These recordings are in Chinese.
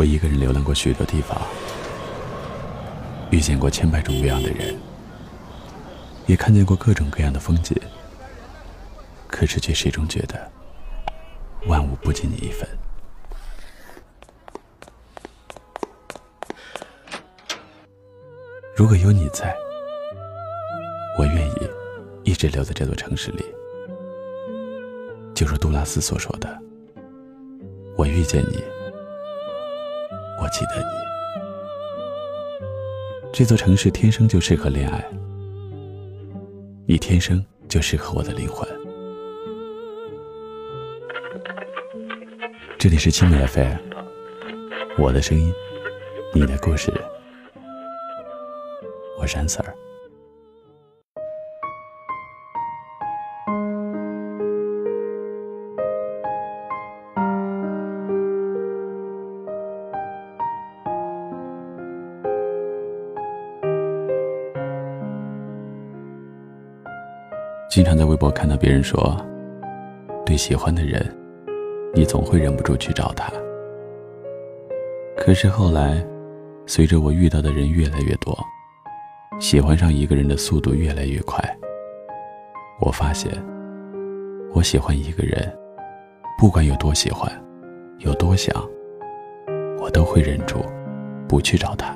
我一个人流浪过许多地方，遇见过千百种各样的人，也看见过各种各样的风景，可是却始终觉得万物不及你一分。如果有你在，我愿意一直留在这座城市里。就如杜拉斯所说的：“我遇见你，记得你。这座城市天生就适合恋爱，你天生就适合我的灵魂。”这里是青美 FM，我的声音，你的故事，我是安 Sir。经常在微博看到别人说，对喜欢的人，你总会忍不住去找他。可是后来，随着我遇到的人越来越多，喜欢上一个人的速度越来越快，我发现，我喜欢一个人，不管有多喜欢，有多想，我都会忍住，不去找他。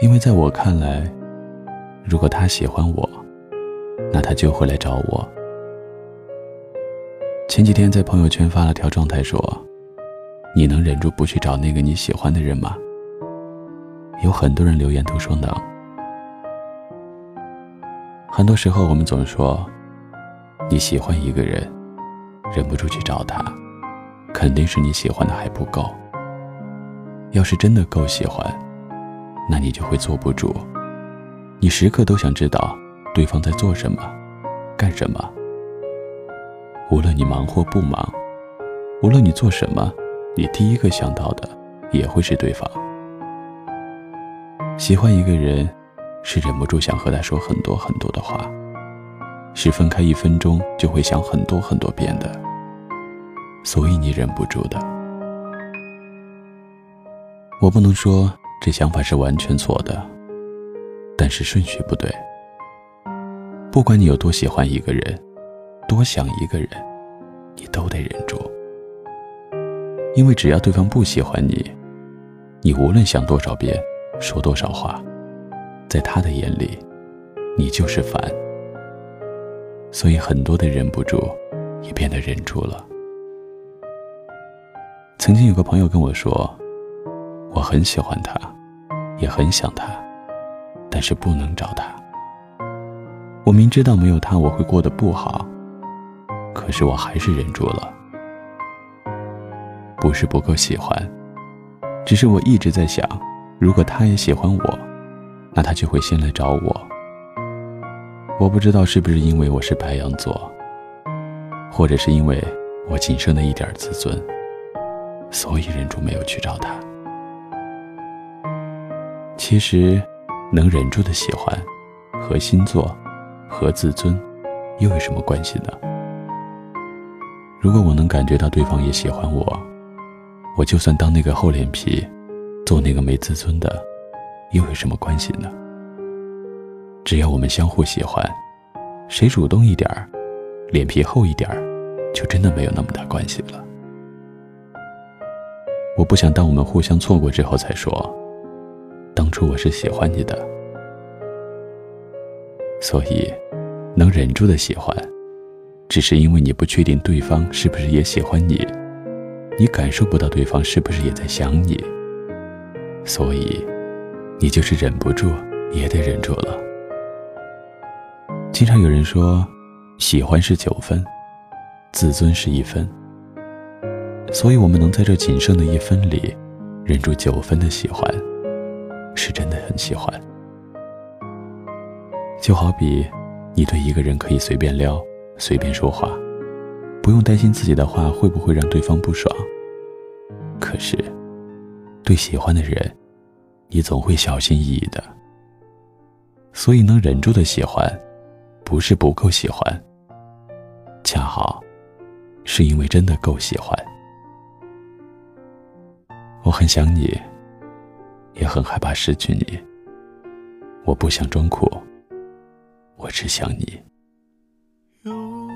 因为在我看来，如果他喜欢我，那他就会来找我。前几天在朋友圈发了条状态说：“你能忍住不去找那个你喜欢的人吗？”有很多人留言都说能。很多时候我们总说，你喜欢一个人，忍不住去找他，肯定是你喜欢的还不够。要是真的够喜欢，那你就会坐不住，你时刻都想知道。对方在做什么，干什么？无论你忙或不忙，无论你做什么，你第一个想到的也会是对方。喜欢一个人，是忍不住想和他说很多很多的话，是分开一分钟就会想很多很多遍的，所以你忍不住的。我不能说这想法是完全错的，但是顺序不对。不管你有多喜欢一个人，多想一个人，你都得忍住。因为只要对方不喜欢你，你无论想多少遍，说多少话，在他的眼里，你就是烦。所以很多的忍不住，也变得忍住了。曾经有个朋友跟我说，我很喜欢他，也很想他，但是不能找他。我明知道没有他我会过得不好，可是我还是忍住了。不是不够喜欢，只是我一直在想，如果他也喜欢我，那他就会先来找我。我不知道是不是因为我是白羊座，或者是因为我仅剩的一点自尊，所以忍住没有去找他。其实，能忍住的喜欢和星座。和自尊又有什么关系呢？如果我能感觉到对方也喜欢我，我就算当那个厚脸皮，做那个没自尊的，又有什么关系呢？只要我们相互喜欢，谁主动一点儿，脸皮厚一点儿，就真的没有那么大关系了。我不想当我们互相错过之后才说，当初我是喜欢你的。所以，能忍住的喜欢，只是因为你不确定对方是不是也喜欢你，你感受不到对方是不是也在想你，所以，你就是忍不住也得忍住了。经常有人说，喜欢是九分，自尊是一分，所以我们能在这仅剩的一分里，忍住九分的喜欢，是真的很喜欢。就好比，你对一个人可以随便撩、随便说话，不用担心自己的话会不会让对方不爽。可是，对喜欢的人，你总会小心翼翼的。所以，能忍住的喜欢，不是不够喜欢，恰好，是因为真的够喜欢。我很想你，也很害怕失去你。我不想装酷，我只想你。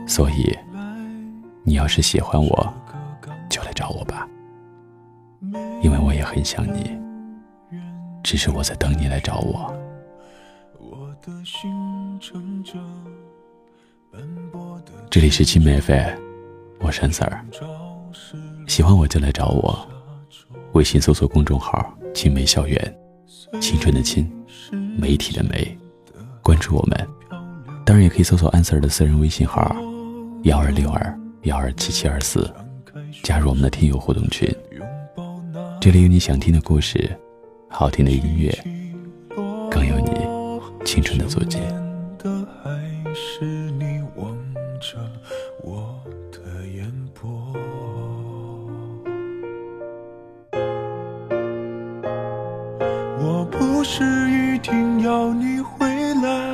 所以，你要是喜欢我，就来找我吧，因为我也很想你。只是我在等你来找我。这里是青梅飞，我是 Sir，喜欢我就来找我，微信搜索公众号“青梅校园”，青春的青，媒体的媒，关注我们。当然也可以搜索 Sir 的私人微信号幺二六二幺二七七二四，加入我们的听友互动群。这里有你想听的故事，好听的音乐，更有你青春的足迹。我不是一定要你回来，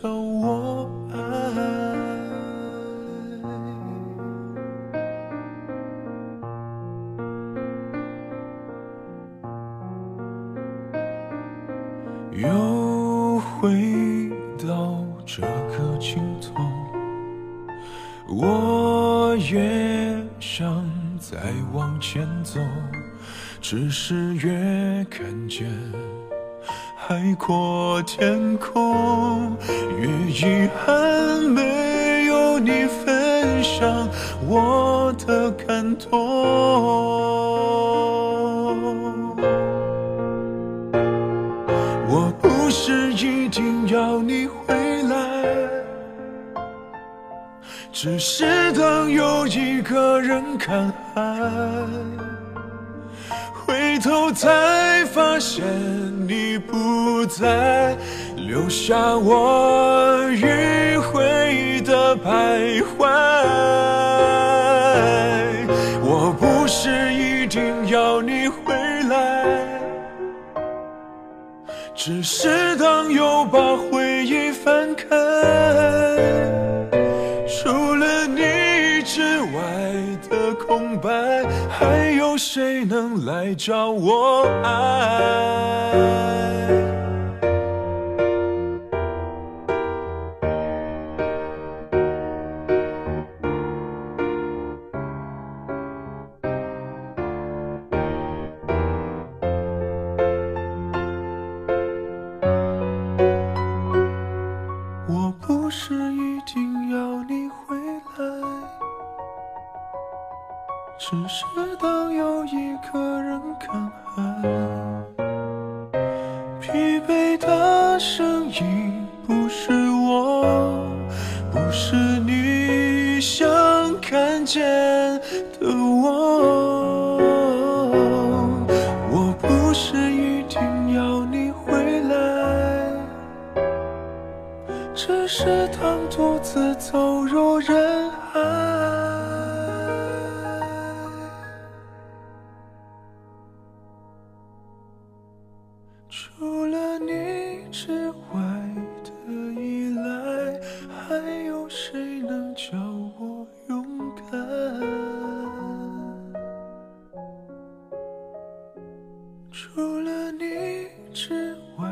能来教我爱？又回到这个尽头，我也想再往前走，只是越看见海阔天空，越遗憾没有你分享我的感动。我不是一定要你回来，只是当有一个人看海，头才发现你不在，留下我迂回的徘徊。我不是一定要你回来。只是当又把回忆翻开，来找我爱？见的我。我不是一定要你回来，只是当作除了你之外